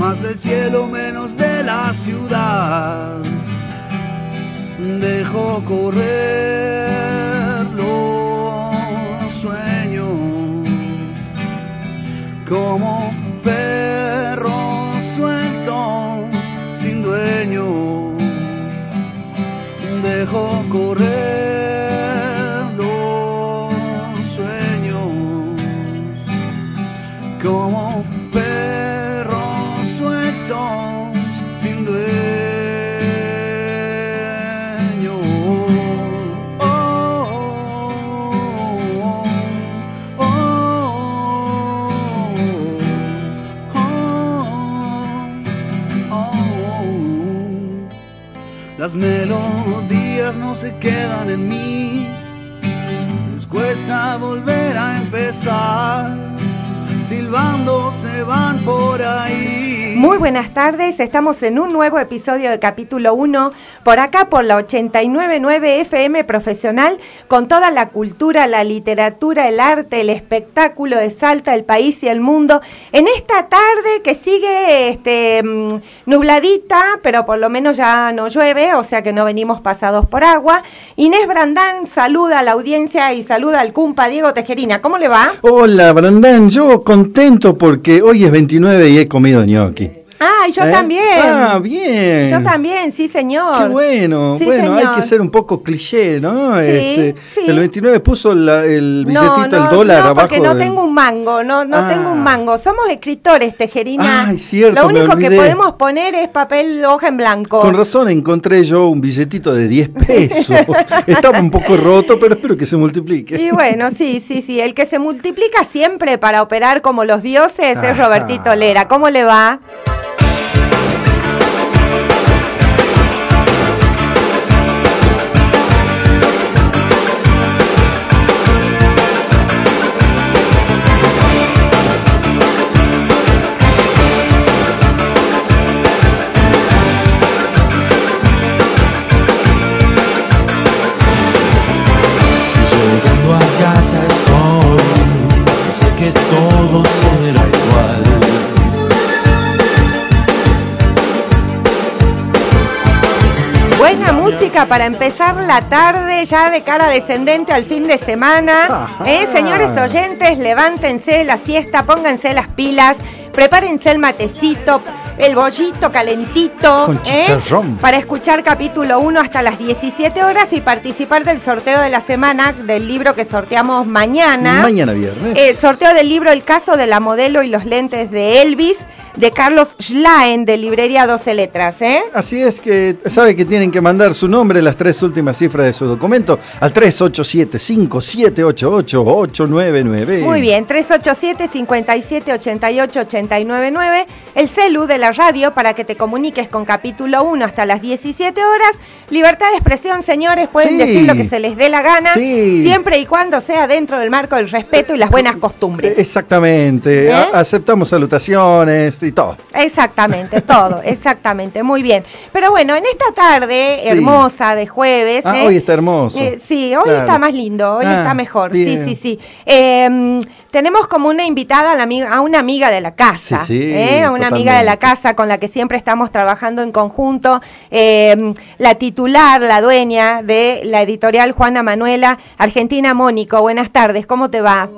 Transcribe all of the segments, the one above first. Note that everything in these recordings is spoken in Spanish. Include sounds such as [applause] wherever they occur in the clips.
más del cielo menos de la ciudad. Dejo correr los sueños como perros sueltos sin dueño dejo correr los sueños como perros se quedan en mí, les cuesta volver a empezar, silbando se van por ahí. Buenas tardes, estamos en un nuevo episodio de capítulo 1, por acá por la 899 FM Profesional, con toda la cultura, la literatura, el arte, el espectáculo de Salta, el país y el mundo, en esta tarde que sigue este, mm, nubladita, pero por lo menos ya no llueve, o sea que no venimos pasados por agua. Inés Brandán saluda a la audiencia y saluda al cumpa Diego Tejerina, ¿cómo le va? Hola, Brandán, yo contento porque hoy es 29 y he comido ñoqui. Ah, yo ¿Eh? también. Ah, bien. Yo también, sí, señor. Qué bueno. Sí, bueno, hay que ser un poco cliché, ¿no? Sí, Este, sí. El 29 puso la- el billetito, no, el dólar no, abajo. porque no del- tengo un mango, no, no Ah. tengo un mango. Somos escritores, Tejerina. Ay, cierto, Lo me único que podemos poner es papel hoja en blanco. Con razón encontré yo un billetito de 10 pesos. [laughs] Estaba un poco roto, pero espero que se multiplique. Y bueno, sí, sí, sí. El que se multiplica siempre para operar como los dioses es. Robertito Lera. ¿Cómo le va? Música para empezar la tarde ya de cara descendente al fin de semana. Eh, señores oyentes, levántense la siesta, pónganse las pilas, prepárense el matecito, el bollito calentito. Con eh, chicharrón. para escuchar capítulo 1 hasta las 17 horas y participar del sorteo de la semana del libro que sorteamos mañana. Mañana viernes. Eh, sorteo del libro El caso de la modelo y los lentes de Elvis, de Carlos Schlaen, de Librería 12 Letras, ¿eh? Así es que sabe que tienen que mandar su nombre, las tres últimas cifras de su documento al 387-5788-899. Muy bien, 387-5788-899, el celu de la radio para que te comuniques con capítulo 1 hasta las 17 horas. Libertad de expresión, señores, pueden Sí. decir lo que se les dé la gana, Sí. siempre y cuando sea dentro del marco del respeto y las buenas costumbres. Eh, Exactamente, ¿Eh? Aceptamos salutaciones y todo. Exactamente, todo, [laughs] exactamente, muy bien. Pero bueno, en esta tarde Sí. hermosa de jueves. Ah, ¿eh? hoy está hermoso. Eh, sí, hoy Claro. está más lindo, hoy Ah, está mejor. bien. Sí, sí, sí. Tenemos como una invitada a, la amiga, a una amiga de la casa, Sí, sí, ¿eh? a una amiga de la casa con la que siempre estamos trabajando en conjunto, eh, la titular, la dueña de la editorial Juana Manuela, Argentina Mónico. Buenas tardes, ¿cómo te va?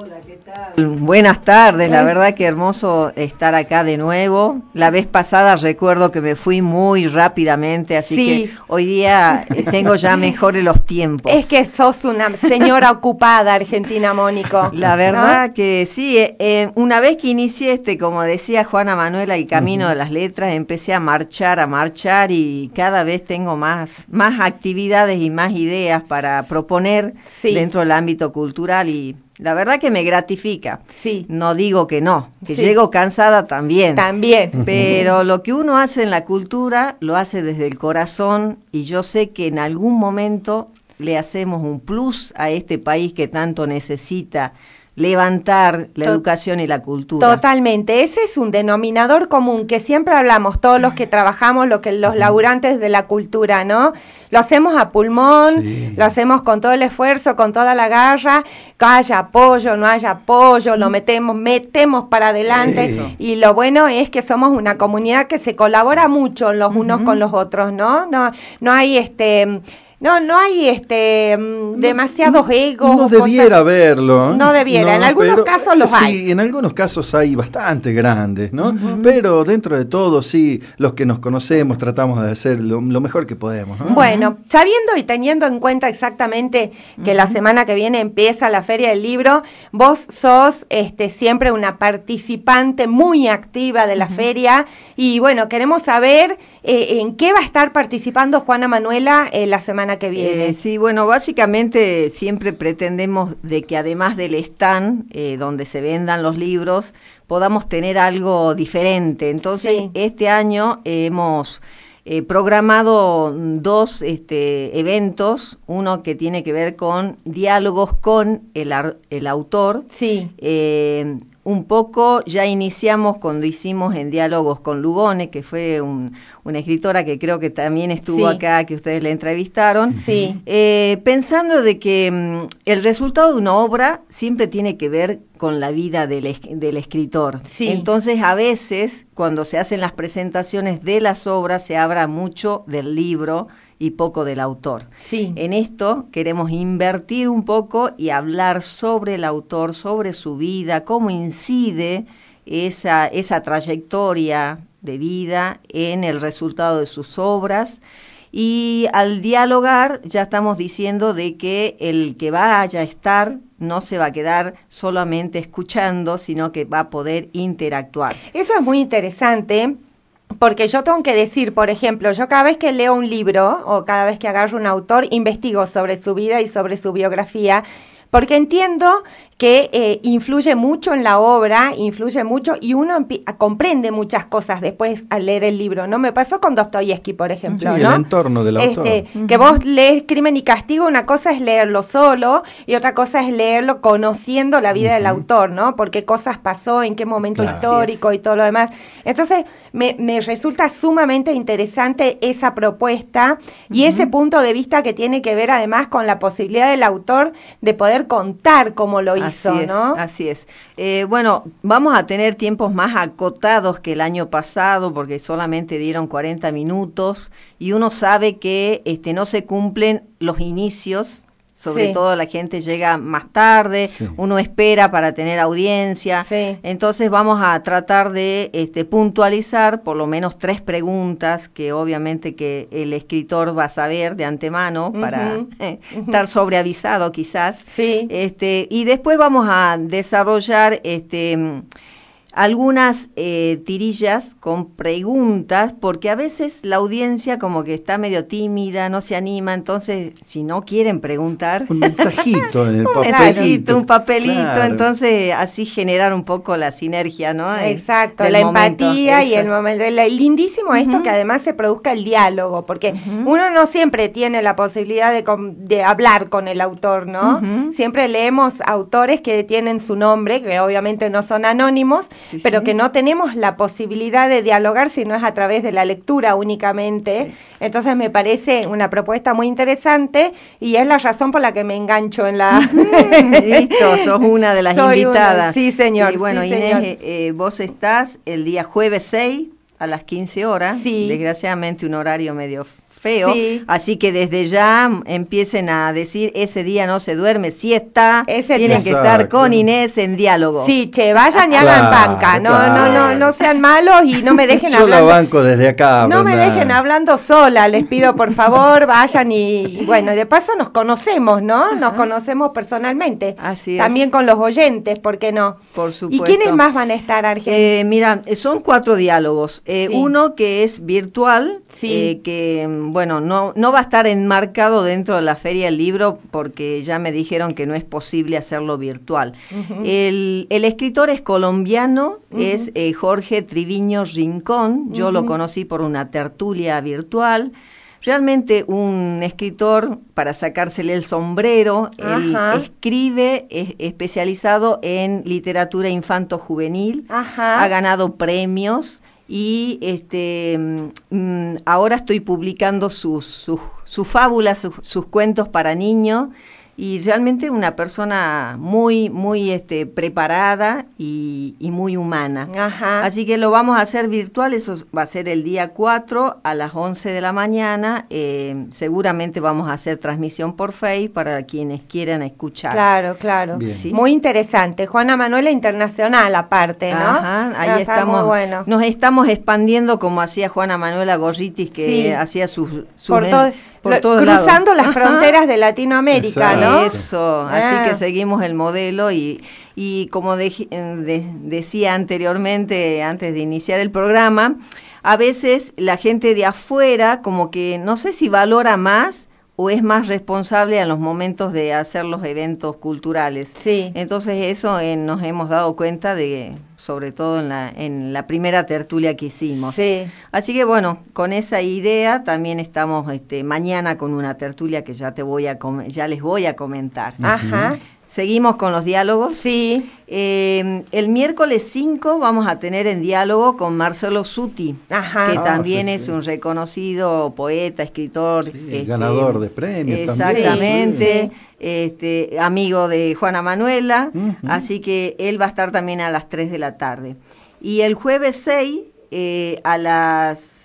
Buenas tardes, la verdad que hermoso estar acá de nuevo. La vez pasada recuerdo que me fui muy rápidamente, así Sí. que hoy día eh, tengo ya mejores los tiempos. Es que sos una señora [laughs] ocupada, Argentina Mónico. La verdad que sí, eh, eh, una vez que inicié este, como decía Juana Manuela, el camino de las letras, empecé a marchar, a marchar y cada vez tengo más, más actividades y más ideas para proponer Sí. dentro del ámbito cultural y la verdad que me gratifica. Sí, No digo que no, que Sí. llego cansada también. también. Pero lo que uno hace en la cultura lo hace desde el corazón y yo sé que en algún momento le hacemos un plus a este país que tanto necesita levantar la To- educación y la cultura. Totalmente, ese es un denominador común que siempre hablamos todos los que trabajamos, lo que los laburantes de la cultura, ¿no? Lo hacemos a pulmón, Sí. lo hacemos con todo el esfuerzo, con toda la garra, que haya apoyo, no haya apoyo, lo metemos, metemos para adelante y lo bueno es que somos una comunidad que se colabora mucho los unos con los otros, ¿no? No, no hay este no, no hay este mm, demasiados egos. No debiera haberlo. ¿eh? No debiera, en algunos casos los sí, hay. en algunos casos hay bastante grandes, ¿no? Pero dentro de todo, sí, los que nos conocemos tratamos de hacer lo, lo mejor que podemos, ¿no? Bueno, sabiendo y teniendo en cuenta exactamente que la semana que viene empieza la Feria del Libro, vos sos este, siempre una participante muy activa de la feria y bueno, queremos saber eh, en qué va a estar participando Juana Manuela eh, la semana que viene. Eh, sí, bueno, básicamente siempre pretendemos de que además del stand eh, donde se vendan los libros, podamos tener algo diferente. Entonces, Sí. este año hemos eh, programado dos este, eventos, uno que tiene que ver con diálogos con el, ar- el autor, Sí, eh, un poco ya iniciamos cuando hicimos en diálogos con Lugone, que fue un- una escritora que creo que también estuvo Sí. acá, que ustedes le entrevistaron, sí, eh, pensando de que mm, el resultado de una obra siempre tiene que ver con la vida del, es- del escritor. Sí. Entonces, a veces, cuando se hacen las presentaciones de las obras, se habla mucho del libro y poco del autor. sí. En esto queremos invertir un poco y hablar sobre el autor, sobre su vida, cómo incide esa, esa trayectoria de vida en el resultado de sus obras. Y al dialogar ya estamos diciendo de que el que vaya a estar no se va a quedar solamente escuchando, sino que va a poder interactuar. Eso es muy interesante porque yo tengo que decir, por ejemplo, yo cada vez que leo un libro o cada vez que agarro un autor, investigo sobre su vida y sobre su biografía, porque entiendo que eh, influye mucho en la obra, influye mucho y uno comprende muchas cosas después al leer el libro, ¿no? Me pasó con Dostoyevsky, por ejemplo, Sí, ¿no? el entorno del autor. Este, Que vos lees Crimen y Castigo, una cosa es leerlo solo y otra cosa es leerlo conociendo la vida del autor, ¿no? Por qué cosas pasó, en qué momento Claro. histórico y todo lo demás. Entonces, me, me resulta sumamente interesante esa propuesta y ese punto de vista que tiene que ver además con la posibilidad del autor de poder contar cómo lo hizo, Así es, ¿no? Así es. Eh, bueno, vamos a tener tiempos más acotados que el año pasado porque solamente dieron 40 minutos y uno sabe que este, no se cumplen los inicios. Sobre Sí. todo la gente llega más tarde, Sí. uno espera para tener audiencia. Sí. Entonces vamos a tratar de este, puntualizar por lo menos tres preguntas que obviamente que el escritor va a saber de antemano para eh, estar sobreavisado quizás. Sí. Este, y después vamos a desarrollar este, algunas eh, tirillas con preguntas, porque a veces la audiencia como que está medio tímida, no se anima, entonces si no quieren preguntar, Un mensajito en el [laughs] un papelito. mensajito, un papelito, Claro. entonces así generar un poco la sinergia, ¿no? Eh, Exacto, del la momento, empatía y el momento. la- Lindísimo esto que además se produzca el diálogo, porque uno no siempre tiene la posibilidad de, de hablar con el autor, ¿no? Siempre leemos autores que tienen su nombre, que obviamente no son anónimos, Sí, pero sí. que no tenemos la posibilidad de dialogar si no es a través de la lectura únicamente. Entonces me parece una propuesta muy interesante y es la razón por la que me engancho en la... [laughs] [laughs] Listo, sos una de las Soy una, invitadas. sí, señor, Y bueno, sí, Inés, señor. eh, eh, vos estás el día jueves 6 a las 15 horas. Sí. Desgraciadamente un horario medio feo. Sí. Así que desde ya empiecen a decir, ese día no se duerme, siesta. Ese Tienen que estar con Inés en diálogo. Sí, che, vayan y Claro, hagan banca. No, no, no, no sean malos y no me dejen Yo la hablando. banco desde acá. No me dejen hablando sola, les pido por favor, vayan y, y bueno, de paso nos conocemos, ¿no? Nos conocemos personalmente. Así es. También con los oyentes, ¿por qué no? Por ¿Y supuesto. quiénes más van a estar, Argentina? Eh, mira, son cuatro diálogos. Eh, Sí. Uno que es virtual, Sí. eh, que mm, bueno, no, no va a estar enmarcado dentro de la Feria del Libro porque ya me dijeron que no es posible hacerlo virtual. El, el escritor es colombiano, es eh, Jorge Triviño Rincón. Yo lo conocí por una tertulia virtual. Realmente un escritor para sacársele el sombrero, él escribe es especializado en literatura infanto-juvenil, ha ganado premios y este mm, mm, ahora estoy publicando sus, sus, sus fábulas, sus, sus cuentos para niños y realmente una persona muy, muy este, preparada y, y muy humana. Ajá. Así que lo vamos a hacer virtual, eso va a ser el día 4 a las 11 de la mañana. eh, seguramente vamos a hacer transmisión por Facebook para quienes quieran escuchar. Claro, claro. Sí. Muy interesante. Juana Manuela Internacional aparte, ¿no? Ajá, Ah, ahí estamos. Muy bueno. Nos estamos expandiendo como hacía Juana Manuela Gorritis, que Sí. hacía sus, sus por, todo- por lo- todos cruzando lados. las Ajá. fronteras de Latinoamérica, Exacto. ¿no? Eso, Ah. así que seguimos el modelo y, y como eh, de- decía anteriormente, antes de iniciar el programa, a veces la gente de afuera como que no sé si valora más o es más responsable en los momentos de hacer los eventos culturales. Sí. Entonces eso eh, nos hemos dado cuenta de, sobre todo en la, en la primera tertulia que hicimos. Sí. Así que bueno, con esa idea también estamos este, mañana con una tertulia que ya te voy a com- ya les voy a comentar. Ajá. Seguimos con los diálogos. Sí. Eh, el miércoles 5 vamos a tener en diálogo con Marcelo Suti, Ajá. que Ah, también sí, es sí. un reconocido poeta, escritor. Sí, este, ganador de premios también. Exactamente. Sí. Este, amigo de Juana Manuela. Así que él va a estar también a las 3 de la tarde. Y el jueves 6 eh, a las...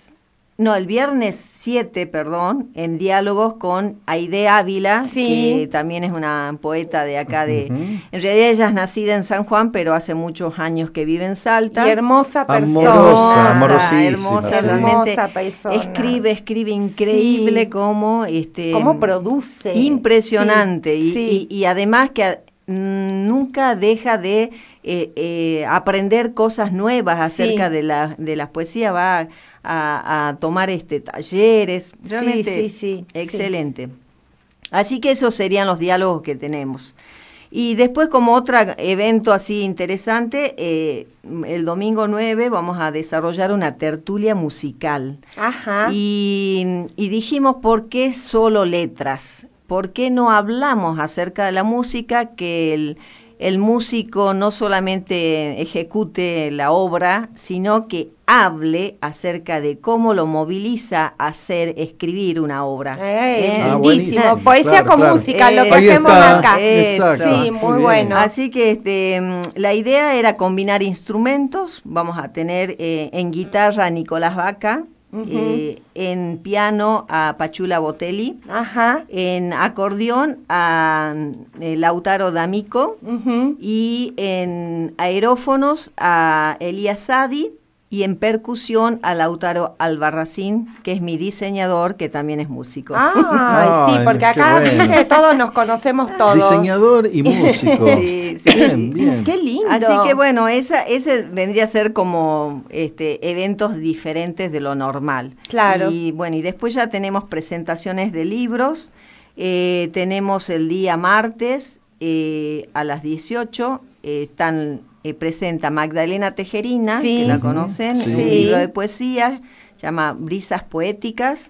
No, el viernes 7, perdón, en diálogos con Aide Ávila, Sí. que también es una poeta de acá de... En realidad ella es nacida en San Juan, pero hace muchos años que vive en Salta. Y hermosa persona. Amorosa, Hermosa, amorosísima, hermosa, sí. realmente Hermosa persona. escribe, escribe increíble Sí. como este ¿Cómo produce? impresionante Sí, y, sí. y- y además que mm, nunca deja de eh, eh, aprender cosas nuevas acerca Sí. de la de las poesías va a, a tomar este talleres realmente sí, sí, excelente así que esos serían los diálogos que tenemos y después como otro evento así interesante, eh, el domingo 9 vamos a desarrollar una tertulia musical. Ajá. Y, y dijimos, ¿por qué solo letras? ¿Por qué no hablamos acerca de la música? Que el, el músico no solamente ejecute la obra, sino que hable acerca de cómo lo moviliza a hacer, escribir una obra. Eh, ¿Eh? Ah, lindísimo. buenísimo. Poesía Claro, con claro. música, lo que hacemos está. acá. Exacto. Sí, Muy muy bueno. Así que este, la idea era combinar instrumentos. Vamos a tener eh, en guitarra a Nicolás Vaca, eh, en piano a Pachula Botelli, Ajá. en acordeón a eh, Lautaro D'Amico y en aerófonos a Elías Sadi y en percusión a Lautaro Albarracín, que es mi diseñador, que también es músico. Ah, [laughs] sí, porque acá bueno. todos nos conocemos todos. Diseñador y [laughs] músico. Sí, sí. Bien, bien. Qué lindo. Así que bueno, esa, ese vendría a ser como este, eventos diferentes de lo normal. Claro. Y bueno, y después ya tenemos presentaciones de libros. Eh, tenemos el día martes eh, a las 18. eh, están eh, presenta Magdalena Tejerina, Sí. que la conocen, sí. un libro de poesía, se llama Brisas Poéticas.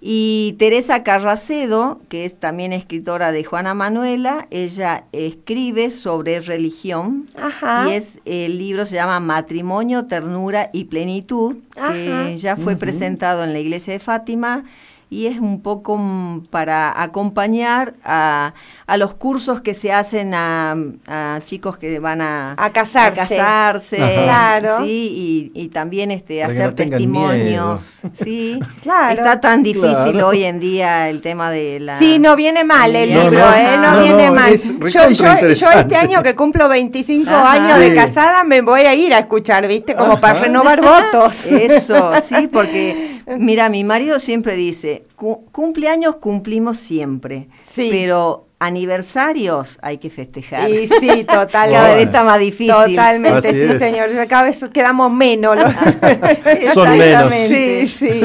Y Teresa Carracedo, que es también escritora de Juana Manuela, ella escribe sobre religión Ajá. y es el libro se llama Matrimonio, Ternura y Plenitud, Ajá. que ya fue presentado en la iglesia de Fátima y es un poco mm, para acompañar a, a los cursos que se hacen a, a chicos que van a, A casarse. a casarse. Claro. sí, y, y también este Para hacer no testimonios, sí, [laughs] Claro. está tan difícil Claro. hoy en día el tema de la Sí, no viene mal el No, libro, no, ¿eh? No, no, viene no, mal. Yo, yo, yo este año que cumplo 25 Ajá. años de casada me voy a ir a escuchar, ¿viste? Como Ajá. para renovar votos. Eso, sí, porque [laughs] mira, mi marido siempre dice, "Cu- cumpleaños cumplimos siempre, Sí. pero aniversarios hay que festejar. Y sí, total. Cada Bueno. vez está más difícil. Totalmente, Así sí, es. señor. Cada vez quedamos menos. ¿no? [laughs] Son menos. Sí, sí.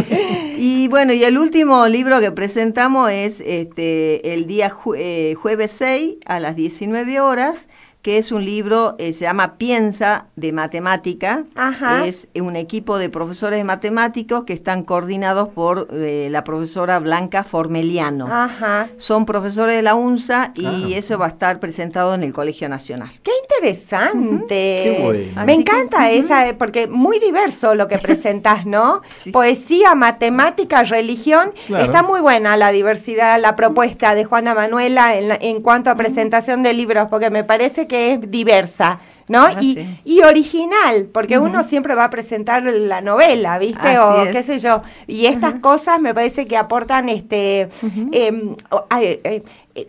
Y bueno, y el último libro que presentamos es este el día jue- eh, jueves 6 a las 19 horas, que es un libro, eh, se llama Piensa de Matemática. Ajá. Es un equipo de profesores matemáticos que están coordinados por eh, la profesora Blanca Formeliano. Ajá. Son profesores de la UNSA y eso va a estar presentado en el Colegio Nacional. Qué interesante. Qué bueno. Me Así que, encanta esa, porque muy diverso lo que [laughs] presentás, ¿no? Sí. Poesía, matemática, religión. Claro. Está muy buena la diversidad, la propuesta de Juana Manuela en, la- en cuanto a presentación de libros, porque me parece que es diversa. ¿no? Ah, y, sí. y original, porque uno siempre va a presentar la novela, ¿viste? Así o es. qué sé yo. Y estas cosas me parece que aportan este em, eh, eh,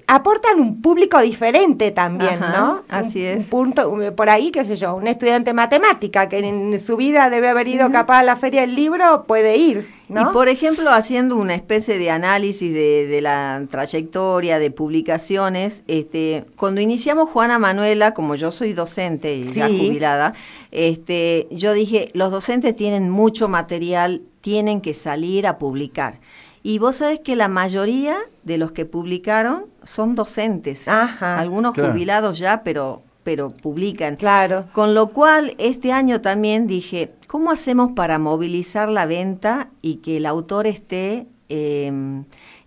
aportan un público diferente también, Ajá, ¿no? así es. un punto por ahí, qué sé yo, un estudiante de matemática que en su vida debe haber ido capaz a la feria del libro, puede ir, ¿no? Y por ejemplo, haciendo una especie de análisis de, de la trayectoria de publicaciones, este, cuando iniciamos Juana Manuela, como yo soy docente y ya Sí. jubilada, este, yo dije, los docentes tienen mucho material, tienen que salir a publicar. Y vos sabés que la mayoría de los que publicaron son docentes, Ajá. algunos Claro. jubilados ya, pero, pero publican. Claro. Con lo cual, este año también dije, ¿cómo hacemos para movilizar la venta y que el autor esté eh,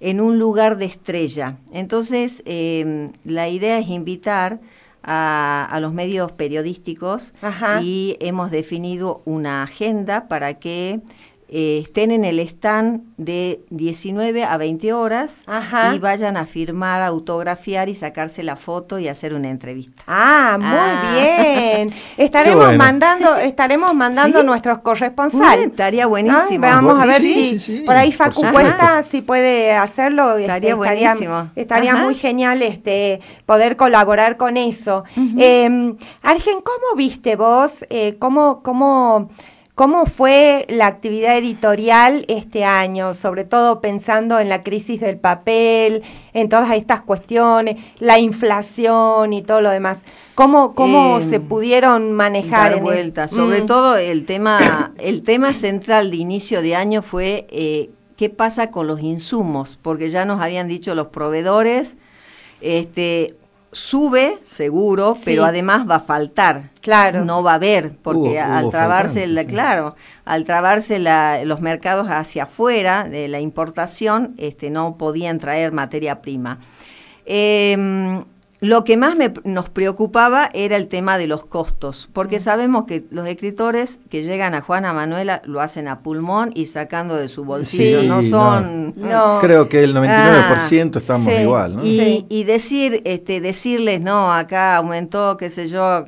en un lugar de estrella? Entonces, eh, la idea es invitar a, a los medios periodísticos Ajá. y hemos definido una agenda para que eh, estén en el stand de 19 a 20 horas Ajá. y vayan a firmar, autografiar y sacarse la foto y hacer una entrevista. Ah, muy Ah. bien. [laughs] Estaremos bueno. mandando, [laughs] estaremos mandando Sí. nuestros corresponsales. estaría ¿no? buenísimo. Vamos a ver Sí, si sí, sí, por ahí Facu. Cuesta si puede hacerlo. este, Estaría buenísimo. Estaría muy genial este poder colaborar con eso. Eh, Argen, ¿cómo viste vos? Eh, ¿Cómo cómo ¿Cómo fue la actividad editorial este año? Sobre todo pensando en la crisis del papel, en todas estas cuestiones, la inflación y todo lo demás. ¿Cómo, cómo Eh, se pudieron manejar? dar en el- vuelta. Sobre Mm. todo el tema, el tema central de inicio de año fue eh, qué pasa con los insumos, porque ya nos habían dicho los proveedores, este sube seguro, Sí. pero además va a faltar. Claro. No va a haber, porque Hubo- al hubo trabarse, la- sí. claro, al trabarse la- los mercados hacia afuera de la importación, este, no podían traer materia prima. Eh, lo que más me- nos preocupaba era el tema de los costos, Mm. porque sabemos que los escritores que llegan a Juana Manuela lo hacen a pulmón y sacando de su bolsillo, Sí, no son... No. Creo que el 99% estamos sí. igual, ¿no? Y, Sí. y decir, este, decirles, no, acá aumentó, qué sé yo,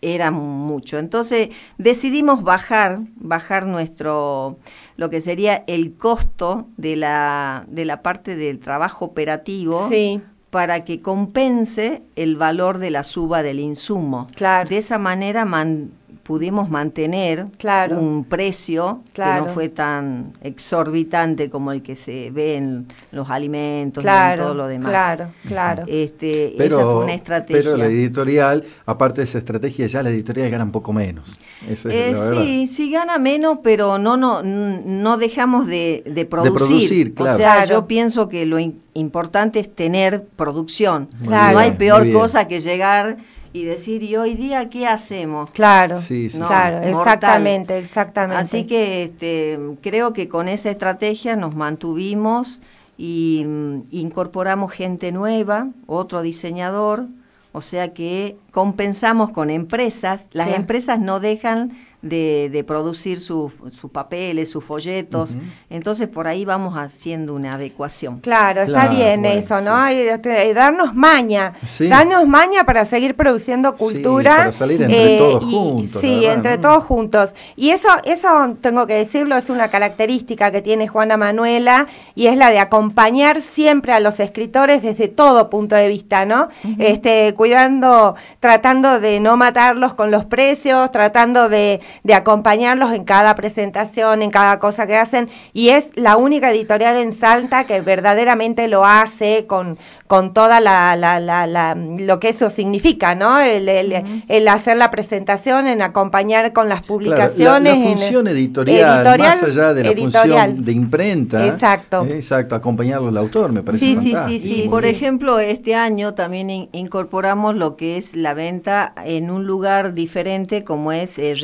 era mucho. Entonces decidimos bajar, bajar nuestro, lo que sería el costo de la, de la parte del trabajo operativo Sí, para que compense el valor de la suba del insumo. Claro. De esa manera man- pudimos mantener Claro. un precio Claro. que no fue tan exorbitante como el que se ve en los alimentos y en todo lo demás. claro, claro. Este, esa fue Pero, una estrategia. pero la editorial, aparte de esa estrategia, ya la editorial gana un poco menos. Esa es Eh, la verdad. sí, sí gana menos, pero no no no dejamos de, de producir. producir, claro. O sea, Claro. yo pienso que lo in- importante es tener producción. Muy. No hay peor cosa que llegar y decir, ¿y hoy día qué hacemos? Claro, Sí, sí, No, claro, mortal. exactamente, exactamente. Así que este, creo que con esa estrategia nos mantuvimos y mm, incorporamos gente nueva, otro diseñador, o sea que compensamos con empresas. Las empresas no dejan de, de producir sus sus papeles, sus folletos. Entonces por ahí vamos haciendo una adecuación. Claro, está Claro, bien bueno, eso, ¿no? sí. Y, este, darnos maña, Sí. darnos maña para seguir produciendo Sí, cultura. para salir entre todos y- juntos, Sí, la verdad, entre ¿no? todos juntos. Y eso, eso tengo que decirlo, es una característica que tiene Juana Manuela y es la de acompañar siempre a los escritores desde todo punto de vista, ¿no? Este, cuidando, tratando de no matarlos con los precios, tratando de, de acompañarlos en cada presentación, en cada cosa que hacen, y es la única editorial en Salta que verdaderamente lo hace con, con toda la, la, la, la- lo que eso significa, ¿no? El, el, el hacer la presentación, en acompañar con las Claro, publicaciones. la, la en- función editorial, editorial, más allá de la editorial. función de imprenta, Exacto. eh, exacto, acompañarlo al autor me parece Sí, sí, sí, sí, por sí. ejemplo, este año también in- incorporamos lo que es la venta en un lugar diferente como es eh,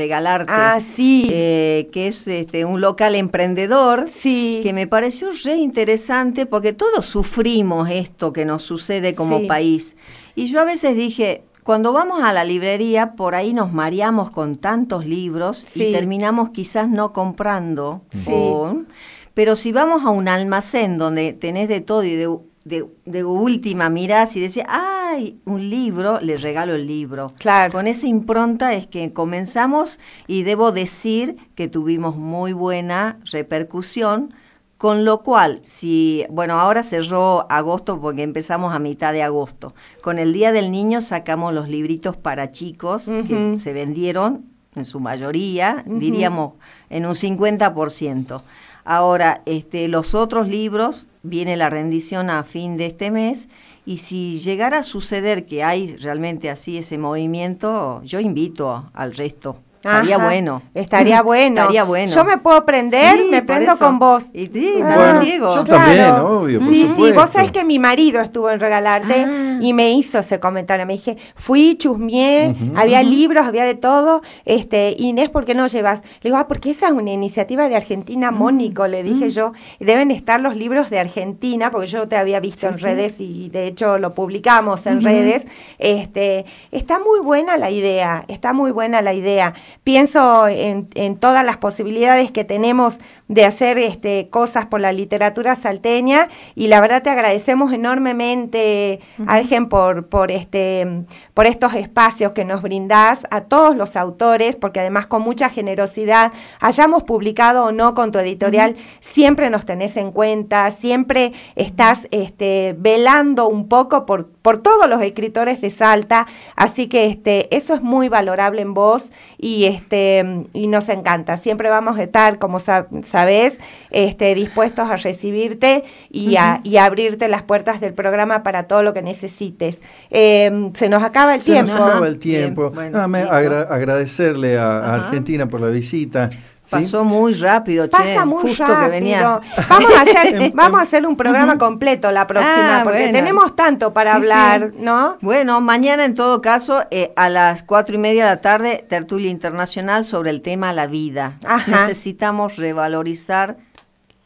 Ah, sí. eh, que es este, un local emprendedor sí. que me pareció re interesante porque todos sufrimos esto que nos sucede como Sí. país. Y yo a veces dije, cuando vamos a la librería, por ahí nos mareamos con tantos libros Sí. y terminamos quizás no comprando. Sí. o- pero si vamos a un almacén donde tenés de todo y de, de, de última mirás y decís, ay, un libro, le regalo el libro. Claro. Con esa impronta es que comenzamos y debo decir que tuvimos muy buena repercusión, con lo cual, si, bueno, ahora cerró agosto porque empezamos a mitad de agosto. Con el Día del Niño sacamos los libritos para chicos que se vendieron en su mayoría, diríamos en un 50%. Ahora, este, los otros libros, viene la rendición a fin de este mes, y si llegara a suceder que hay realmente así ese movimiento, yo invito al resto. Estaría Ajá. bueno. Estaría [laughs] bueno. Estaría bueno. Yo me puedo prender, Sí, me prendo eso. con vos. Y sí, Ah, también Diego. yo también, obvio, por sí, sí, supuesto. vos sabés que mi marido estuvo en Regalarte Ah. Y me hizo ese comentario. Me dije, fui, chusmeé, Ujú. había libros, había de todo. Este, Inés, ¿por qué no llevas? Le digo, ah, porque esa es una iniciativa de Argentina, Mm. Mónico, le dije yo. Deben estar los libros de Argentina, porque yo te había visto en redes y de hecho lo publicamos en redes. Este, está muy buena la idea, está muy buena la idea. Pienso en, en todas las posibilidades que tenemos de hacer este, cosas por la literatura salteña y la verdad te agradecemos enormemente, Argen, por, por, este, por estos espacios que nos brindás a todos los autores, porque además con mucha generosidad, hayamos publicado o no con tu editorial, siempre nos tenés en cuenta, siempre estás este, velando un poco por, por todos los escritores de Salta, así que este, eso es muy valorable en vos y, este, y nos encanta. Siempre vamos a estar, como sa- sabés, este, dispuestos a recibirte y, a, y a abrirte las puertas del programa para todo lo que necesites. Eh, se nos acaba el Se tiempo. nos acaba el Bien, tiempo. bueno, agra- agradecerle a. Argentina por la visita. ¿Sí? Pasó muy rápido, che. Pasa muy justo rápido. que venía. Vamos a hacer, [laughs] vamos a hacer un programa completo la próxima, Ah, porque bueno. tenemos tanto para Sí, hablar, sí. ¿no? Bueno, mañana en todo caso, eh, a las cuatro y media de la tarde, tertulia internacional sobre el tema la vida. Ajá. Necesitamos revalorizar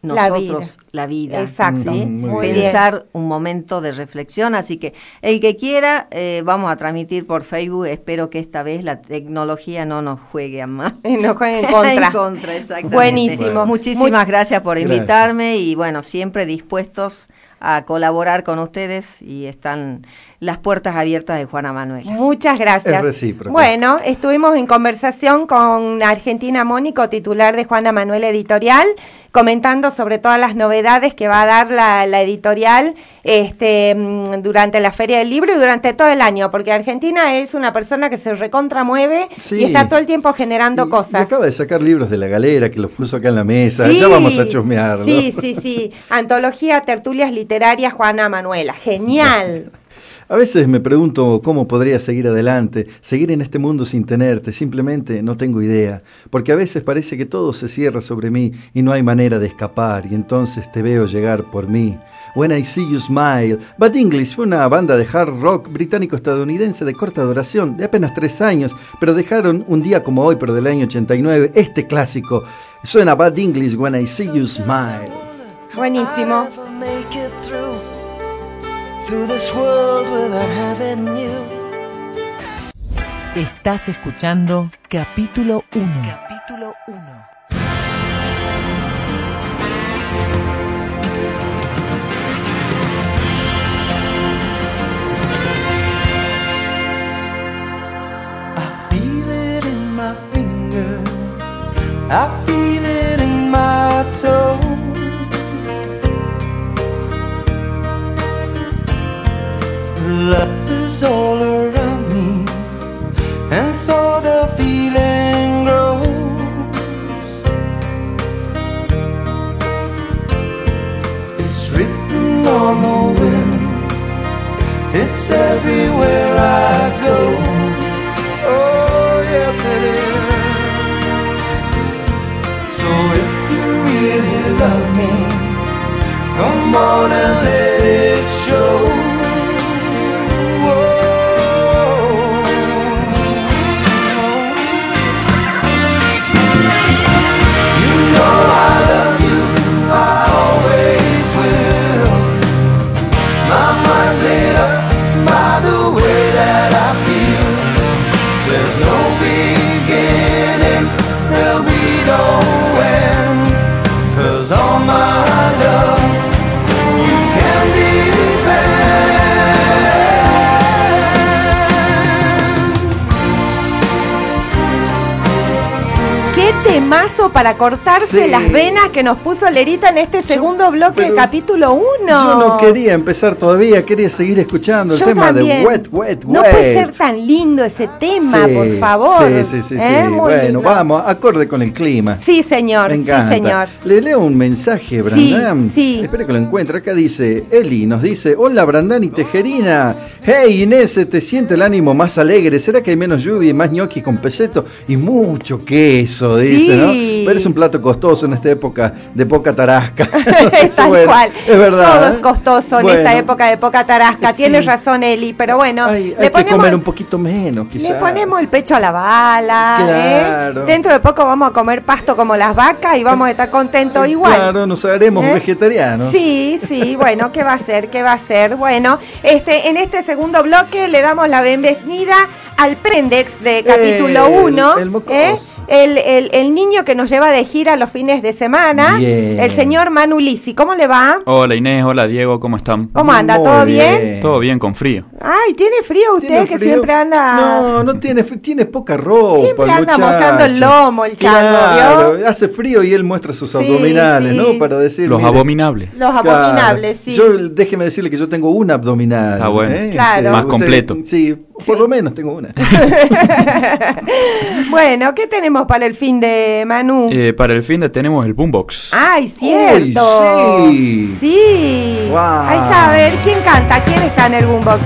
La nosotros la vida. Exacto, ¿sí? muy muy bien. Pensar un momento de reflexión. Así que el que quiera, eh, vamos a transmitir por Facebook. Espero que esta vez la tecnología no nos juegue a más. [laughs] Y nos jueguen [laughs] en contra. En contra, exactamente. Buenísimo. Bueno. Muchísimas gracias por Gracias. invitarme y bueno, siempre dispuestos a colaborar con ustedes y están las puertas abiertas de Juana Manuel. Muchas gracias. Es recíproco. Bueno, estuvimos en conversación con Argentina Mónico, titular de Juana Manuel Editorial, comentando sobre todas las novedades que va a dar la, la editorial este, mm, durante la Feria del Libro y durante todo el año, porque Argentina es una persona que se recontramueve Sí. y está todo el tiempo generando Y- y cosas. acaba de sacar libros de la galera que los puso acá en la mesa. Sí, Ya vamos a chusmearlo. Sí, sí, sí. [laughs] Antología Tertulias Literarias Juana Manuela. Genial. A veces me pregunto cómo podría seguir adelante, seguir en este mundo sin tenerte, simplemente no tengo idea, porque a veces parece que todo se cierra sobre mí y no hay manera de escapar, y entonces te veo llegar por mí. When I See You Smile. Bad English fue una banda de hard rock británico-estadounidense de corta duración, de apenas tres años, pero dejaron un día como hoy, pero del año 89, este clásico. Suena Bad English When I See You Smile. Buenísimo. Make it through through this world without having you. Estás escuchando capítulo 1. Capítulo 1. Temazo para cortarse Sí. las venas que nos puso Lerita en este segundo bloque de capítulo 1. Yo no quería empezar todavía, quería seguir escuchando el tema también. de Wet, Wet, Wet. No puede ser tan lindo ese tema, Sí, por favor. Sí, sí, sí. sí. ¿Eh? Bueno, lindo. vamos, acorde con el clima. Sí, señor, sí, señor. Le leo un mensaje, Brandán. Sí, sí. Espera que lo encuentre. Acá dice, Eli nos dice, hola Brandán y Tejerina. Hey Inés, ¿te siente el ánimo más alegre? ¿Será que hay menos lluvia y más ñoquis con peseto? Y mucho queso, dice. ¿No? Pero es un plato costoso en esta época de poca tarasca. [laughs] Tal Bueno, cual. Es verdad. Todo ¿eh? es costoso en esta época de poca tarasca. Sí. Tienes razón, Eli, pero bueno, Hay, hay le que ponemos comer un poquito menos, quizás. Le ponemos el pecho a la bala, Claro. ¿eh? Dentro de poco vamos a comer pasto como las vacas y vamos a estar contentos igual. Claro, nos haremos ¿Eh? vegetarianos. Sí, sí, bueno, ¿qué va a ser? ¿Qué va a ser? Bueno, este, en este segundo bloque le damos la bienvenida al Prendex de capítulo El- 1. el mocoso. el, el- el niño que nos lleva de gira los fines de semana, Bien. el señor Manu Lisi. ¿Cómo le va? Hola Inés, hola Diego, ¿cómo están? ¿Cómo anda? Muy ¿Todo bien? Todo bien con frío. Ay, ¿tiene frío usted ¿Tiene que frío? siempre anda... No, no tiene frío, tiene poca ropa. Siempre anda muchacho. mostrando el lomo, el chango, Claro, hace frío y él muestra sus Sí, abdominales, sí. ¿no? Para decir. Los mire, abominables. Los claro, abominables, sí. Yo, déjeme decirle que yo tengo un abdominal. Está bueno. ¿eh? Claro. Más completo. Sí, por lo menos tengo una. [laughs] bueno, ¿qué tenemos para el fin de Manu? Eh, para el fin de tenemos el boombox. Ay, cierto. Uy, sí. Sí. Guau. Ahí está, a ver, ¿quién canta? ¿Quién está en el boombox?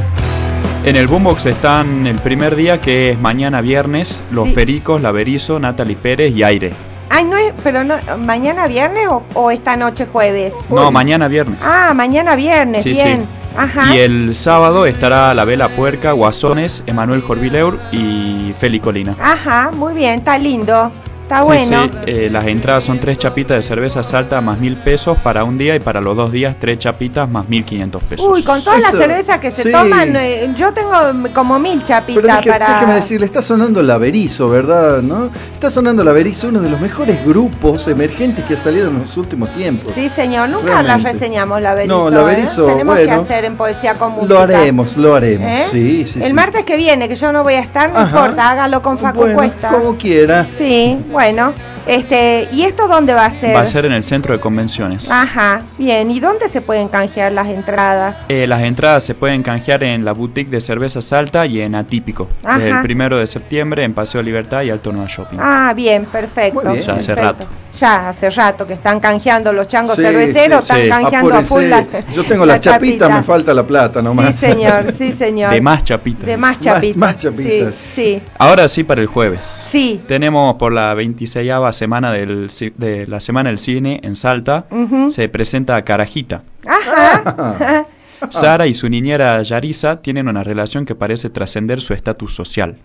En el boombox están el primer día que es mañana viernes, Los Sí. Pericos, La Berizo, Natalie Pérez y Aire. Ay, no es, pero no, ¿mañana viernes o, o esta noche jueves? No, mañana viernes. Ah, mañana viernes, Sí, bien. sí. Ajá. Y el sábado estará La Vela Puerca, Guasones, Emanuel Jorvileur y Feli Colina. Ajá, muy bien, está lindo. Está Sí, bueno. sí, eh, las entradas son tres chapitas de cerveza salta más mil pesos para un día y para los dos días tres chapitas más mil quinientos pesos. Uy, con todas las cervezas que se sí. toman, eh, yo tengo como mil Pero chapitas deje- para... déjeme decirle, está sonando la Berizo, ¿verdad? ¿No? Está sonando la Berizo, uno de los mejores grupos emergentes que ha salido en los últimos tiempos. Sí, señor, nunca Realmente. la reseñamos la Berizo. No, la ¿eh? Berizo, Tenemos bueno, que hacer en Poesía con Música. Lo haremos, lo haremos. ¿Eh? Sí, sí, El sí. martes que viene, que yo no voy a estar, no Ajá. importa, hágalo con Facu Bueno, Cuesta. Como quiera. Sí, bueno. Este, ¿y esto dónde va a ser? Va a ser en el centro de convenciones. Ajá, bien. ¿Y dónde se pueden canjear las entradas? Eh, las entradas se pueden canjear en la boutique de cerveza Salta y en Atípico. Ajá. Desde el primero de septiembre en Paseo Libertad y Alto Nueva Shopping. Ah, bien, perfecto. Muy bien. Ya hace perfecto. rato. Ya hace rato que están canjeando los changos Sí, cerveceros, sí, están sí. canjeando a Apúrense. full la- Yo tengo la la, chapita, chapita. me falta la plata nomás. Sí, señor, sí, señor. De más chapitas. De más Más- chapitas. más chapitas. Sí, sí. Ahora sí para el jueves. sí. Tenemos por la 26 semana del, de la Semana del Cine en Salta, se presenta Carajita. Ajá. [laughs] Sara y su niñera Yarisa tienen una relación que parece trascender su estatus social.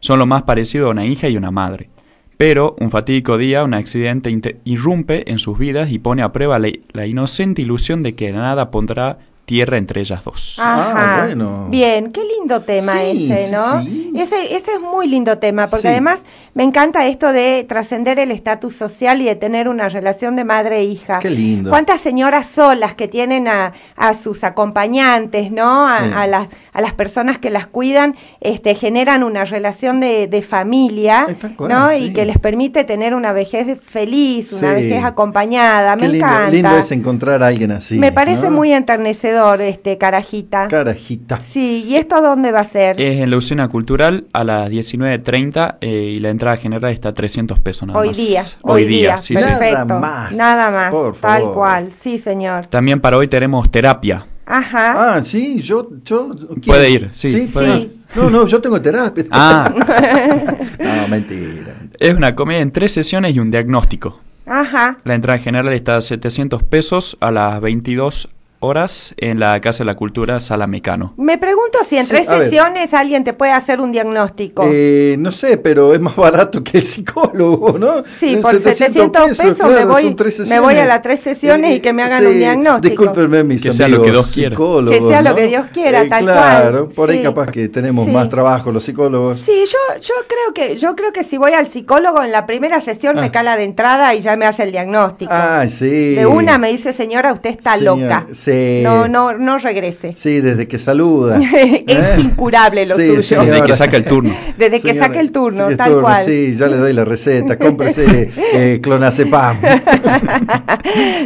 Son lo más parecido a una hija y una madre. Pero un fatídico día un accidente irrumpe en sus vidas y pone a prueba la, la inocente ilusión de que nada pondrá tierra entre ellas dos. Ajá. Ah, bueno. Bien, qué lindo tema Sí, ese, sí, ¿no? sí. Ese, ese es muy lindo tema, porque Sí. además me encanta esto de trascender el estatus social y de tener una relación de madre e hija. Qué lindo. ¿Cuántas señoras solas que tienen a, a sus acompañantes, ¿no? A, Sí. a las, a las personas que las cuidan, este, generan una relación de, de familia, cual, ¿no? sí. Y que les permite tener una vejez feliz, una Sí. vejez acompañada. Qué me lindo, encanta. lindo es encontrar a alguien así. Me parece ¿no? muy enternecedor, este, carajita. Carajita. Sí, ¿y esto dónde va a ser? Es en la usina cultural a las 19.30 eh, y la entrada general está a 300 pesos nada hoy más. día, Hoy, día, sí, sí. Nada perfecto. más, Nada más, por tal favor. cual, sí, señor. También para hoy tenemos terapia. Ajá. Ah, sí, yo... yo ¿quién? Puede ir, sí, puede Sí. ir. No, no, yo tengo terapia. Ah, [laughs] no, [laughs] mentira. es una comedia en tres sesiones y un diagnóstico. Ajá. La entrada general está a 700 pesos a las 22 horas en la Casa de la Cultura Sala Mecano. Me pregunto si en Sí, tres ver. sesiones alguien te puede hacer un diagnóstico. Eh, no sé, pero es más barato que el psicólogo, ¿no? Sí, por 700 pesos, me claro, voy- me a las tres sesiones y que me hagan un diagnóstico. Discúlpenme, mis Que sea lo que Dios quiera. psicólogos, Que sea lo que Dios quiera, Eh, tal claro, cual. por ahí Sí. capaz que tenemos Sí. más trabajo los psicólogos. Sí, yo, yo creo que, yo creo que si voy al psicólogo en la primera sesión Ah. me cala de entrada y ya me hace el diagnóstico. Ay, sí. De una me dice, señora, usted está Señor, loca. sí. No, no, no regrese. Sí, desde que saluda. [laughs] es ¿Eh? incurable lo Sí, suyo. señora. Desde que saca el turno. [laughs] Desde que saque el turno, sí, tal turno, cual. Sí, ya le doy la receta. Cómprese [laughs] eh, clonazepam.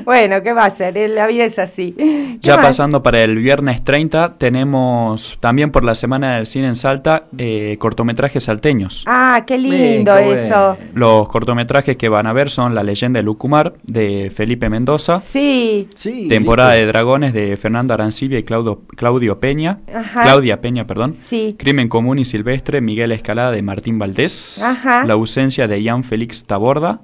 bueno, ¿qué va a hacer? Eh, La vida es así. ¿Qué Ya más? pasando para el viernes 30, tenemos también por la Semana del Cine en Salta eh, cortometrajes salteños. Ah, qué lindo Bien, qué eso. bueno. Los cortometrajes que van a ver son La leyenda de Lucumar de Felipe Mendoza, Sí. Sí, Temporada listo. de De Fernando Arancibia y Claudio, Claudio Peña, Ajá. Claudia Peña, perdón. Sí. Crimen común y silvestre, Miguel Escalada de Martín Valdés, Ajá. La ausencia de Ian Félix Taborda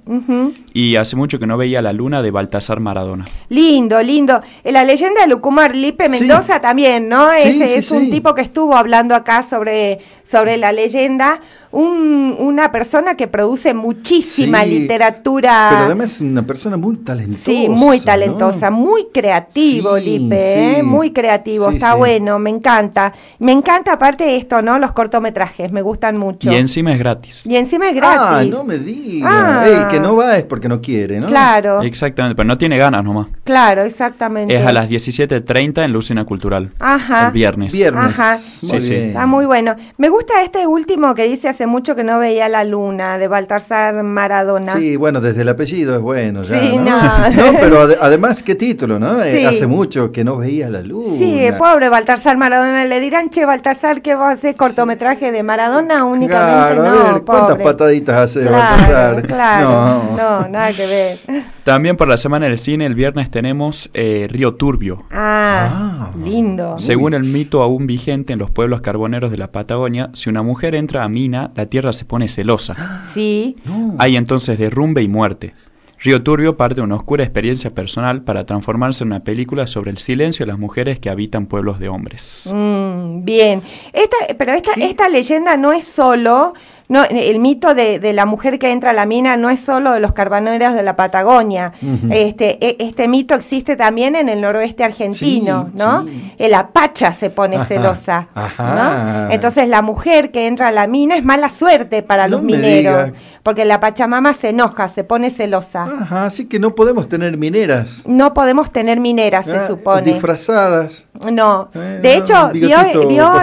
y hace mucho que no veía la luna de Baltasar Maradona. Lindo, lindo. Eh, La leyenda de Lucumar Lipe Sí. Mendoza también, ¿no? Sí, Ese sí, es un sí. tipo que estuvo hablando acá sobre, sobre la leyenda. Un, una persona que produce muchísima Sí, literatura. Pero además es una persona muy talentosa. Sí, muy ¿no? talentosa, muy creativo, Sí, Lipe, ¿eh? muy creativo, Sí, está sí. bueno, me encanta. Me encanta aparte esto, ¿no? Los cortometrajes, me gustan mucho. Y encima es gratis. Y encima es gratis. Ah, no me digas. Ah. Ey, que no va es porque no quiere, ¿no? Claro, Exactamente, pero no tiene ganas nomás. claro, exactamente. Es a las 17.30 en Lucina Cultural. Ajá. El viernes. Viernes. Ajá. Muy Sí, sí. bien. Está muy bueno. Me gusta este último que dice hace mucho que no veía la luna, de Baltasar Maradona. Sí, bueno, desde el apellido es bueno ya, Sí, ¿no? no. [laughs] pero ade- además, ¿qué título, no? Eh, hace mucho que no veía la luz. Sí, pobre Baltasar Maradona. Le dirán, che, Baltasar, que vos haces cortometraje de Maradona únicamente. Claro, a no, ver, ¿cuántas pobre. pataditas hace Claro, Baltasar? claro. No. No. nada que ver. También por la semana del cine, el viernes tenemos eh, Río Turbio. Ah, Ah. lindo. Según el mito aún vigente en los pueblos carboneros de la Patagonia, si una mujer entra a mina, la tierra se pone celosa. Sí. No. Hay entonces derrumbe y muerte. Río Turbio parte de una oscura experiencia personal para transformarse en una película sobre el silencio de las mujeres que habitan pueblos de hombres. Mm, bien. Esta, pero esta, esta leyenda no es solo, no, el mito de, de la mujer que entra a la mina no es solo de los carboneros de la Patagonia. Este, e- este mito existe también en el noroeste argentino, Sí, ¿no? sí. El apacha se pone Ajá, celosa, ajá. ¿no? Entonces la mujer que entra a la mina es mala suerte para No los mineros, diga. Porque la pachamama se enoja, se pone celosa. Ajá, así que no podemos tener mineras. No podemos tener mineras, se Ah, supone. Disfrazadas. No, Eh, de hecho, vio,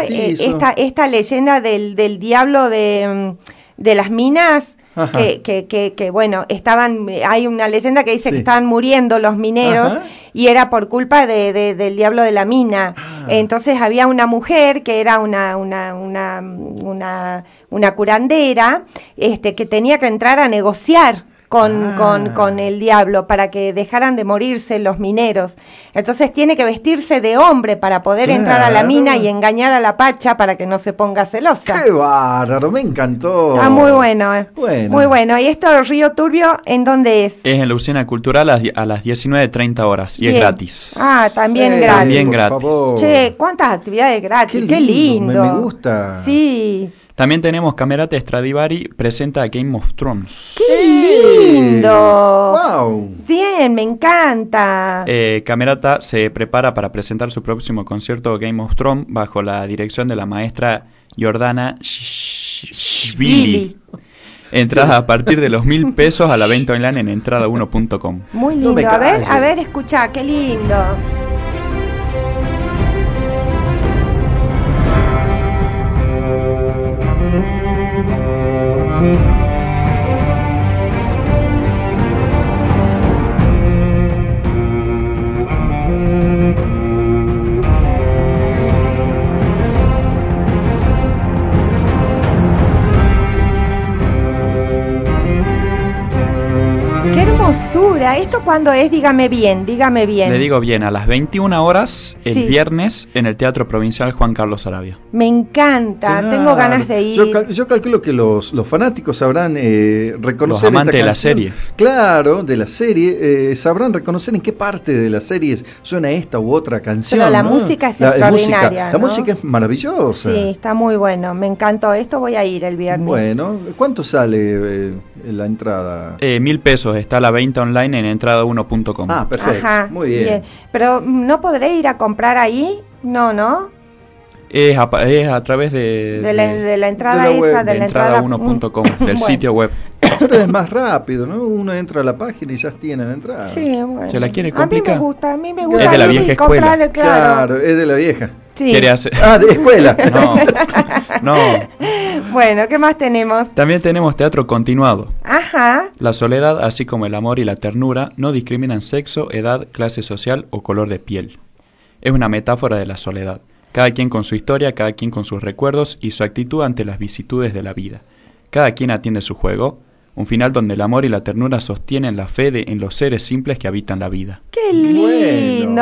eh, esta, esta leyenda del, del diablo de, mm, de las minas. Que, que, que, que, bueno, estaban, hay una leyenda que dice Sí. que estaban muriendo los mineros Ajá. y era por culpa de, de- del diablo de la mina. Ah. Entonces había una mujer que era una, una, una, una, una curandera, este, que tenía que entrar a negociar con, Ah. con, con el diablo para que dejaran de morirse los mineros. Entonces tiene que vestirse de hombre para poder entrar a la mina y engañar a la pacha para que no se ponga celosa. ¡Qué bárbaro! Me encantó. Ah, muy bueno, eh. Bueno. Muy bueno. ¿Y esto Río Turbio en dónde es? Es en la usina cultural a, las die- a las 19.30 horas y es gratis. Ah, también Sí, gratis. También gratis. Che, ¿cuántas actividades gratis? Qué Qué lindo, lindo. me- me gusta. Sí. También tenemos Camerata Stradivari presenta Game of Thrones. ¡Qué lindo! ¡Wow! Bien, me encanta. Eh, Camerata se prepara para presentar su próximo concierto Game of Thrones bajo la dirección de la maestra Jordana Shvili. Entrada a partir de los mil pesos a la venta online en entrada1.com. Muy lindo. a ver, a ver, escucha, qué lindo. ¿Esto cuándo es? Dígame bien, dígame bien. Le digo bien, a las 21 horas el Sí. viernes en el Teatro Provincial Juan Carlos Arabia. Me encanta, Claro. tengo ganas de ir. Yo, cal- yo calculo que los, los fanáticos sabrán eh, reconocer. Los amantes esta de la serie. Claro, de la serie. eh, sabrán reconocer en qué parte de la serie suena esta u otra canción. Pero la ¿no? música es La- extraordinaria, música- La música es maravillosa. Sí, está muy bueno, me encantó. Esto voy a ir el viernes. Bueno, ¿cuánto sale eh, la entrada? Eh, mil pesos está a la venta online en entrada1.com. ah, perfecto. Ajá, Muy bien. Pero mm, ¿no podré ir a comprar ahí? No, ¿no? Es, a, es a través de, De la, de la entrada de la web, esa, de, de la entrada... entrada1.com, del [laughs] Bueno. sitio web. Es más rápido, ¿no? Uno entra a la página y ya tiene la entrada. Sí, bueno. ¿Se la quiere A mí complicar? me gusta, a mí me Es gusta. de la vieja comprar, escuela. claro. Claro, es de la vieja. Sí. Quiere hacer... Ah, de escuela. [laughs] No, no. Bueno, ¿qué más tenemos? También tenemos teatro continuado. Ajá. La soledad, así como el amor y la ternura, no discriminan sexo, edad, clase social o color de piel. Es una metáfora de la soledad. Cada quien con su historia, cada quien con sus recuerdos y su actitud ante las vicisitudes de la vida. Cada quien atiende su juego. Un final donde el amor y la ternura sostienen la fe de- en los seres simples que habitan la vida. Qué lindo,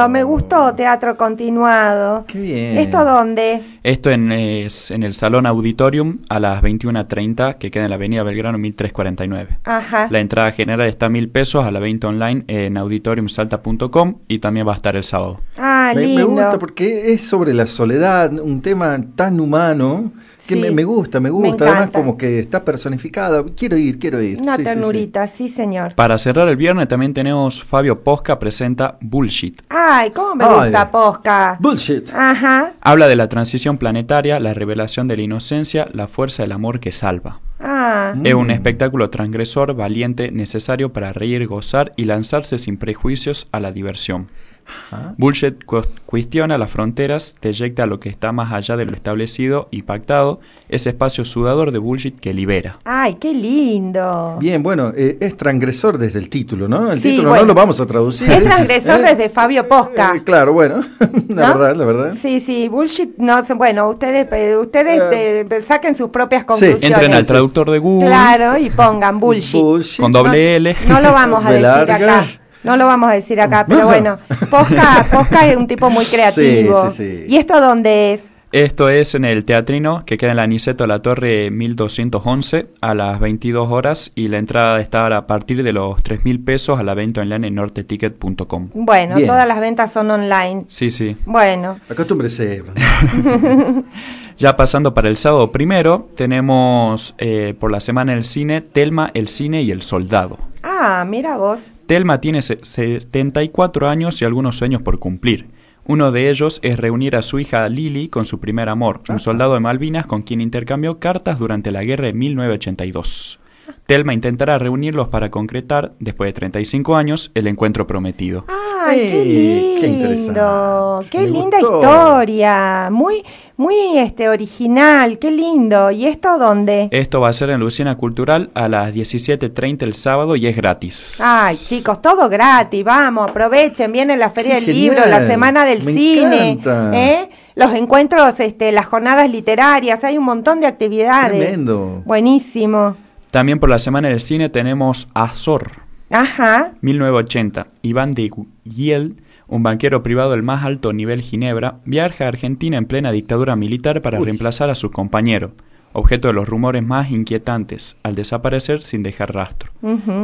Bueno. me gustó Teatro Continuado. Qué bien. ¿Esto dónde? Esto en, es en el Salón Auditorium a las 21.30 que queda en la Avenida Belgrano 1349. Ajá. La entrada general está a mil pesos a la venta online en auditoriumsalta.com y también va a estar el sábado. Ah, me, me lindo. gusta porque es sobre la soledad, un tema tan humano que Sí, me, me gusta, me me gusta. Además, encanta. como que está personificada. Quiero ir, quiero ir. Una Sí, sí, sí. ternurita, sí, señor. Para cerrar el viernes también tenemos Fabio Posca presenta Bullshit. Ay, cómo me Ay. gusta Posca. Bullshit. Ajá. Habla de la transición planetaria, la revelación de la inocencia, la fuerza del amor que salva. Ah. Mm. Es un espectáculo transgresor, valiente, necesario para reír, gozar y lanzarse sin prejuicios a la diversión. Ajá. Bullshit cu- cuestiona las fronteras, te eyecta a lo que está más allá de lo establecido y pactado, ese espacio sudador de bullshit que libera. Ay, qué lindo. Bien, bueno, eh, es transgresor desde el título, ¿no? El Sí, título bueno. no lo vamos a traducir. Es transgresor desde Fabio Posca. Eh, claro, bueno, [laughs] la ¿No? verdad, la verdad. Sí, sí, bullshit, no, sé, bueno, ustedes, eh, ustedes Eh. eh, saquen sus propias Sí, conclusiones. Entren al sí. traductor de Google Claro, y pongan bullshit. Bullshit. con doble L. No lo vamos a [laughs] De decir larga. acá. No lo vamos a decir acá, pero No. bueno, Posca, Posca es un tipo muy creativo. Sí, sí, sí. ¿Y esto dónde es? Esto es en el Teatrino, que queda en la Niceto La Torre 1211 a las 22 horas y la entrada está a partir de los 3 mil pesos a la venta online en norteticket.com. Bueno, Bien. todas las ventas son online. Sí, sí. Bueno, Acostúmbrese. [laughs] Ya pasando para el sábado primero, tenemos eh, por la semana el cine Telma, el cine y el soldado. ah, mira vos. Telma tiene se- 74 años y algunos sueños por cumplir. Uno de ellos es reunir a su hija Lily con su primer amor, un soldado de Malvinas con quien intercambió cartas durante la guerra de 1982. Telma intentará reunirlos para concretar, después de 35 años, el encuentro prometido. Ay, qué Sí, qué lindo. interesante. Qué linda gustó. historia. Muy, muy este original. Qué lindo. ¿Y esto dónde? Esto va a ser en Lucina Cultural a las 17.30 el sábado y es gratis. Ay, chicos, todo gratis, vamos, aprovechen, viene la Feria Qué del Libro, la Semana del me Cine, encanta. ¿eh? los encuentros, este, las jornadas literarias, hay un montón de actividades. Tremendo. Buenísimo. También por la semana del cine tenemos Azor, Ajá. 1980. Iván de Giel, un banquero privado del más alto nivel Ginebra, viaja a Argentina en plena dictadura militar para Uy. reemplazar a su compañero, objeto de los rumores más inquietantes, al desaparecer sin dejar rastro.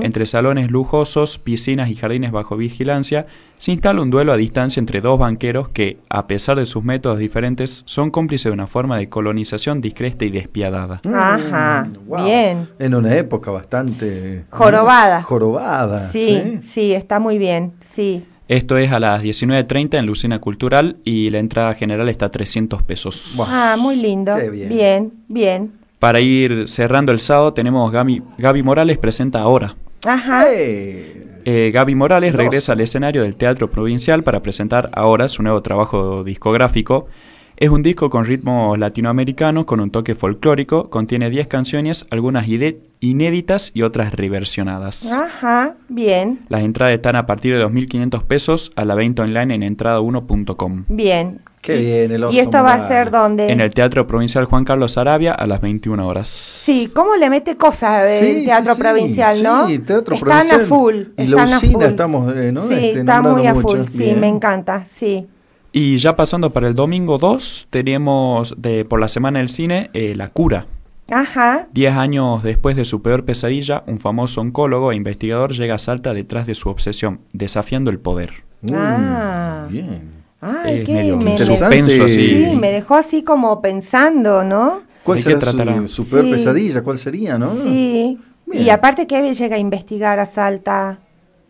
Entre salones lujosos, piscinas y jardines bajo vigilancia, se instala un duelo a distancia entre dos banqueros que, a pesar de sus métodos diferentes, son cómplices de una forma de colonización discreta y despiadada. Ajá, wow. bien. En una época bastante... Jorobada. Jorobada. Sí, sí, está muy bien, sí. Esto es a las 19.30 en Lucina Cultural y la entrada general está a 300 pesos. Ah, muy lindo. Qué bien. bien, bien. Para ir cerrando el sábado tenemos Gaby, Gaby Morales presenta ahora. Ajá. Eh, Eh, Gaby Morales regresa al escenario del Teatro Provincial para presentar ahora su nuevo trabajo discográfico. Es un disco con ritmos latinoamericanos, con un toque folclórico, contiene 10 canciones, algunas inéditas y otras reversionadas. Ajá, bien, Las entradas están a partir de 2.500 pesos a la venta online en entrada1.com. bien. Qué Y- bien, el ¿Y esto va a ser dónde? En el Teatro Provincial Juan Carlos Arabia a las 21 horas. Sí, ¿cómo le mete cosas el Sí, teatro sí, sí, provincial, no? Sí, teatro están provincial. a full. Y la a usina full. estamos, eh, ¿no? Sí, Este, está muy a nombrando full, mucho. sí, Bien. me encanta, sí. Y ya pasando para el domingo 2, tenemos de, por la Semana del Cine eh, La Cura. Ajá, Diez años después de su peor pesadilla, un famoso oncólogo e investigador llega a Salta detrás de su obsesión, desafiando el poder. Mm, Ah. Bien. ay, Es qué medio me, suspenso así. sí, me dejó así como pensando, ¿no? ¿Cuál ¿De qué será su, su peor Sí. pesadilla? ¿Cuál sería, no? Sí. Bien. Y aparte que llega a investigar a Salta,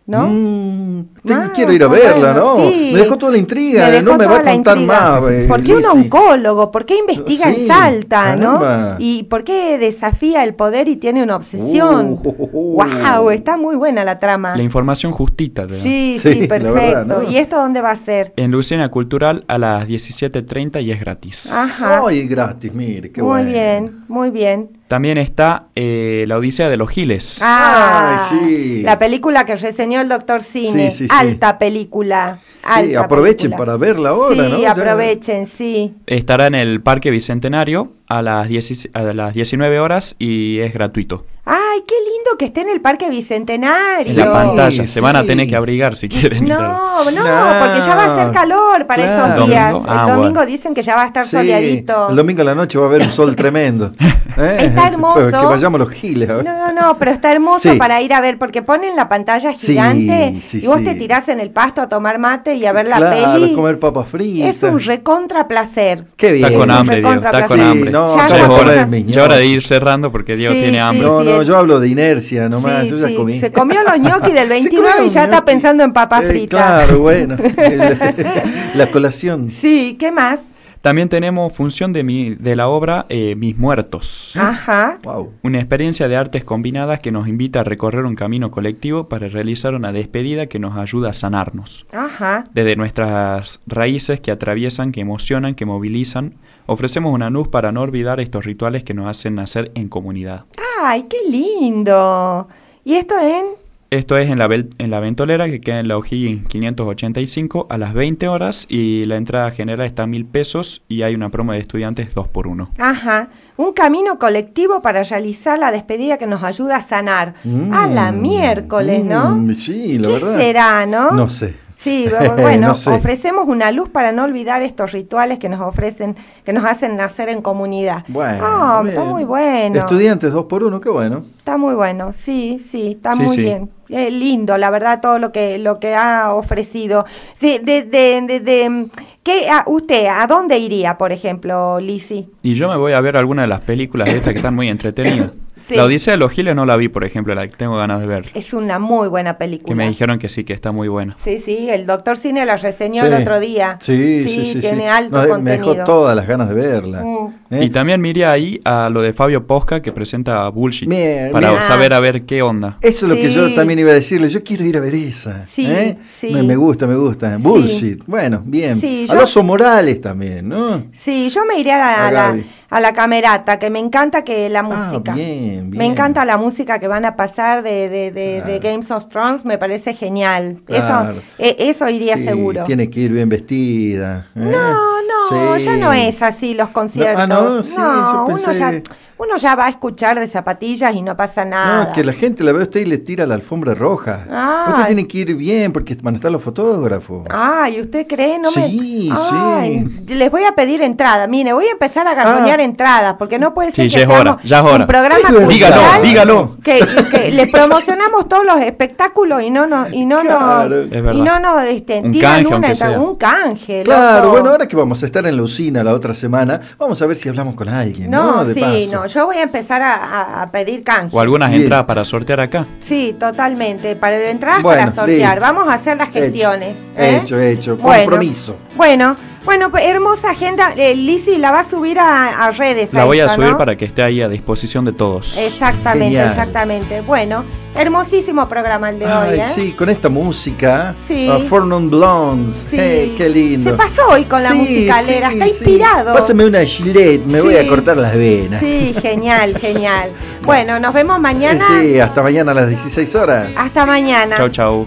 ¿no? Mm, tengo- Ah, quiero ir a bueno, verla, ¿no? sí. Me dejó toda la intriga, Me no me va a contar intriga. más. eh, ¿Por qué un Lizzy. oncólogo? ¿Por qué investiga Sí, en Salta, caramba. no? ¿Y por qué desafía el poder y tiene una obsesión? Uh, uh, uh. ¡Wow! Está muy buena la trama. La información justita. Sí, Sí, sí, perfecto. verdad, ¿no? ¿Y esto dónde va a ser? En Lucena Cultural a las 17.30 y es gratis. Ajá. Ay, gratis, mire, qué muy bueno. bien, muy bien. También está eh, La Odisea de los Giles. Ah, Ay, sí. La película que reseñó el doctor Cine. Sí, sí, sí. alta película. Sí, aprovechen película. para verla ahora, sí, ¿no? Ya- aprovechen, sí. Estará en el Parque Bicentenario a las, 10 a las 19 horas y es gratuito. Ay, qué lindo que esté en el Parque Bicentenario. En la Sí, pantalla. Se sí. van a tener que abrigar si quieren. No, no, No, porque ya va a ser calor para claro. esos días. ¿Domingo? el Ah, domingo bueno. dicen que ya va a estar Sí, soleadito. El domingo a la noche va a haber un sol tremendo. ¿Eh? [laughs] Está [laughs] hermoso. Que vayamos los giles. a ver. No, no, pero está hermoso Sí. para ir a ver, porque ponen la pantalla gigante sí, y vos sí. te tirás en el pasto a tomar mate y a ver la claro, peli. comer papas fritas. Es un recontra placer. Qué bien. Está con Es un hambre, Diego. Está con hambre. Sí, no, Ya Ya está es con hora, hambre. ya es hora de ir cerrando porque Diego Sí, tiene hambre. No, no, yo hablo de inercia nomás, Sí, yo ya sí, comí. Se comió los ñoquis del [laughs] Se 29 comió y ya está pensando en papas Eh, fritas. Claro, bueno. [laughs] [laughs] La colación. Sí, ¿qué más? También tenemos función de, mi, de la obra eh, Mis Muertos. Ajá. Wow. Una experiencia de artes combinadas que nos invita a recorrer un camino colectivo para realizar una despedida que nos ayuda a sanarnos. Ajá. Desde nuestras raíces que atraviesan, que emocionan, que movilizan, ofrecemos una luz para no olvidar estos rituales que nos hacen nacer en comunidad. Ay, qué lindo. ¿Y esto en? Esto es en la, en la Ventolera, que queda en la O'Higgins 585 a las 20 horas y la entrada general está a mil pesos y hay una promo de estudiantes 2 por 1 Ajá. Un camino colectivo para realizar la despedida que nos ayuda a sanar. a la Mm, miércoles, ¿no? mm, sí, la ¿Qué verdad. será, no? No sé. Sí, [laughs] bu- bueno, No sé. ofrecemos una luz para no olvidar estos rituales que nos ofrecen, que nos hacen nacer en comunidad. Bueno. Ah, está muy bueno. Estudiantes dos por uno, qué bueno. Está muy bueno, sí, sí, está Sí, muy sí. bien. Eh, lindo, la verdad, todo lo que lo que ha ofrecido. Sí, de, de, de, de- ¿qué, a, usted, ¿a dónde iría, por ejemplo, Lisi? Y yo me voy a ver alguna de las películas de estas que están muy entretenidas. [coughs] Sí. La Odisea de los Giles no la vi, por ejemplo, la que tengo ganas de ver. Es una muy buena película. Que me dijeron que sí, que está muy buena. Sí, sí, el doctor Cine la reseñó Sí. el otro día. Sí, sí, sí. tiene sí. alto No, contenido. Me dejó todas las ganas de verla. Mm. ¿Eh? Y también miré ahí a lo de Fabio Posca que presenta Bullshit Bien, para bien. saber a ver qué onda. Eso es lo que yo también iba a decirle. Yo quiero ir a ver esa. Sí, ¿eh? sí. Me, me gusta, me gusta. Bullshit. Bueno, bien. Sí, a yo- los Morales también, ¿no? Sí, yo me iré a la, A a la, Gaby. a la camerata, que me encanta que la Ah, música. Bien, bien. Me encanta la música que van a pasar de, de, de. Games of Thrones, me parece genial. Claro. Eso, eh, eso iría Sí, seguro. Tiene que ir bien vestida. ¿eh? No, no, Sí. ya no es así los conciertos. ah, no, sí, yo uno ya uno ya va a escuchar de zapatillas y no pasa nada. No, es que la gente la ve a usted y le tira la alfombra roja. Ah. Usted tiene que ir bien porque van a estar los fotógrafos. Ay, ¿usted cree? No me... Sí, Ay, Les voy a pedir entrada. Mire, voy a empezar a garroñar Ah. entradas porque no puede ser Sí, que ya es hora, ya es hora. un programa Dígalo, cultural dígalo. Que, que le promocionamos todos los espectáculos y no no y no Claro. nos y no nos este, Un tiran canje, una sea. un canje. Claro, loco. bueno, ahora que vamos a estar en la usina la otra semana, vamos a ver si hablamos con alguien, ¿no? No, De sí, paso. no, yo voy a empezar a, a- a pedir canje. O algunas Bien. entradas para sortear acá. Sí, totalmente, para entradas Bueno, para sortear. listo. Vamos a hacer las gestiones. Hecho, ¿eh? hecho, hecho. Bueno. Compromiso. Bueno, bueno, pues, hermosa agenda. Eh, Lizzy la va a subir a, a redes. La voy a subir ¿no? para que esté ahí a disposición de todos. Exactamente, Genial. exactamente. Bueno, hermosísimo programa el de hoy, Ay, ¿eh? sí, con esta música. Sí. Uh, Four Non Blondes. Sí. Hey, qué lindo. Se pasó hoy con la Sí, musicalera, sí, está sí. inspirado. Pásame una gilet, me voy a cortar las venas. Sí, genial, [laughs] genial. Bueno, nos vemos Eh, mañana. Sí, hasta mañana a las 16 horas. Hasta mañana. Chau, chau.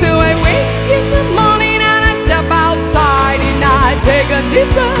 till I wake in the morning and I step outside and I take a deep breath.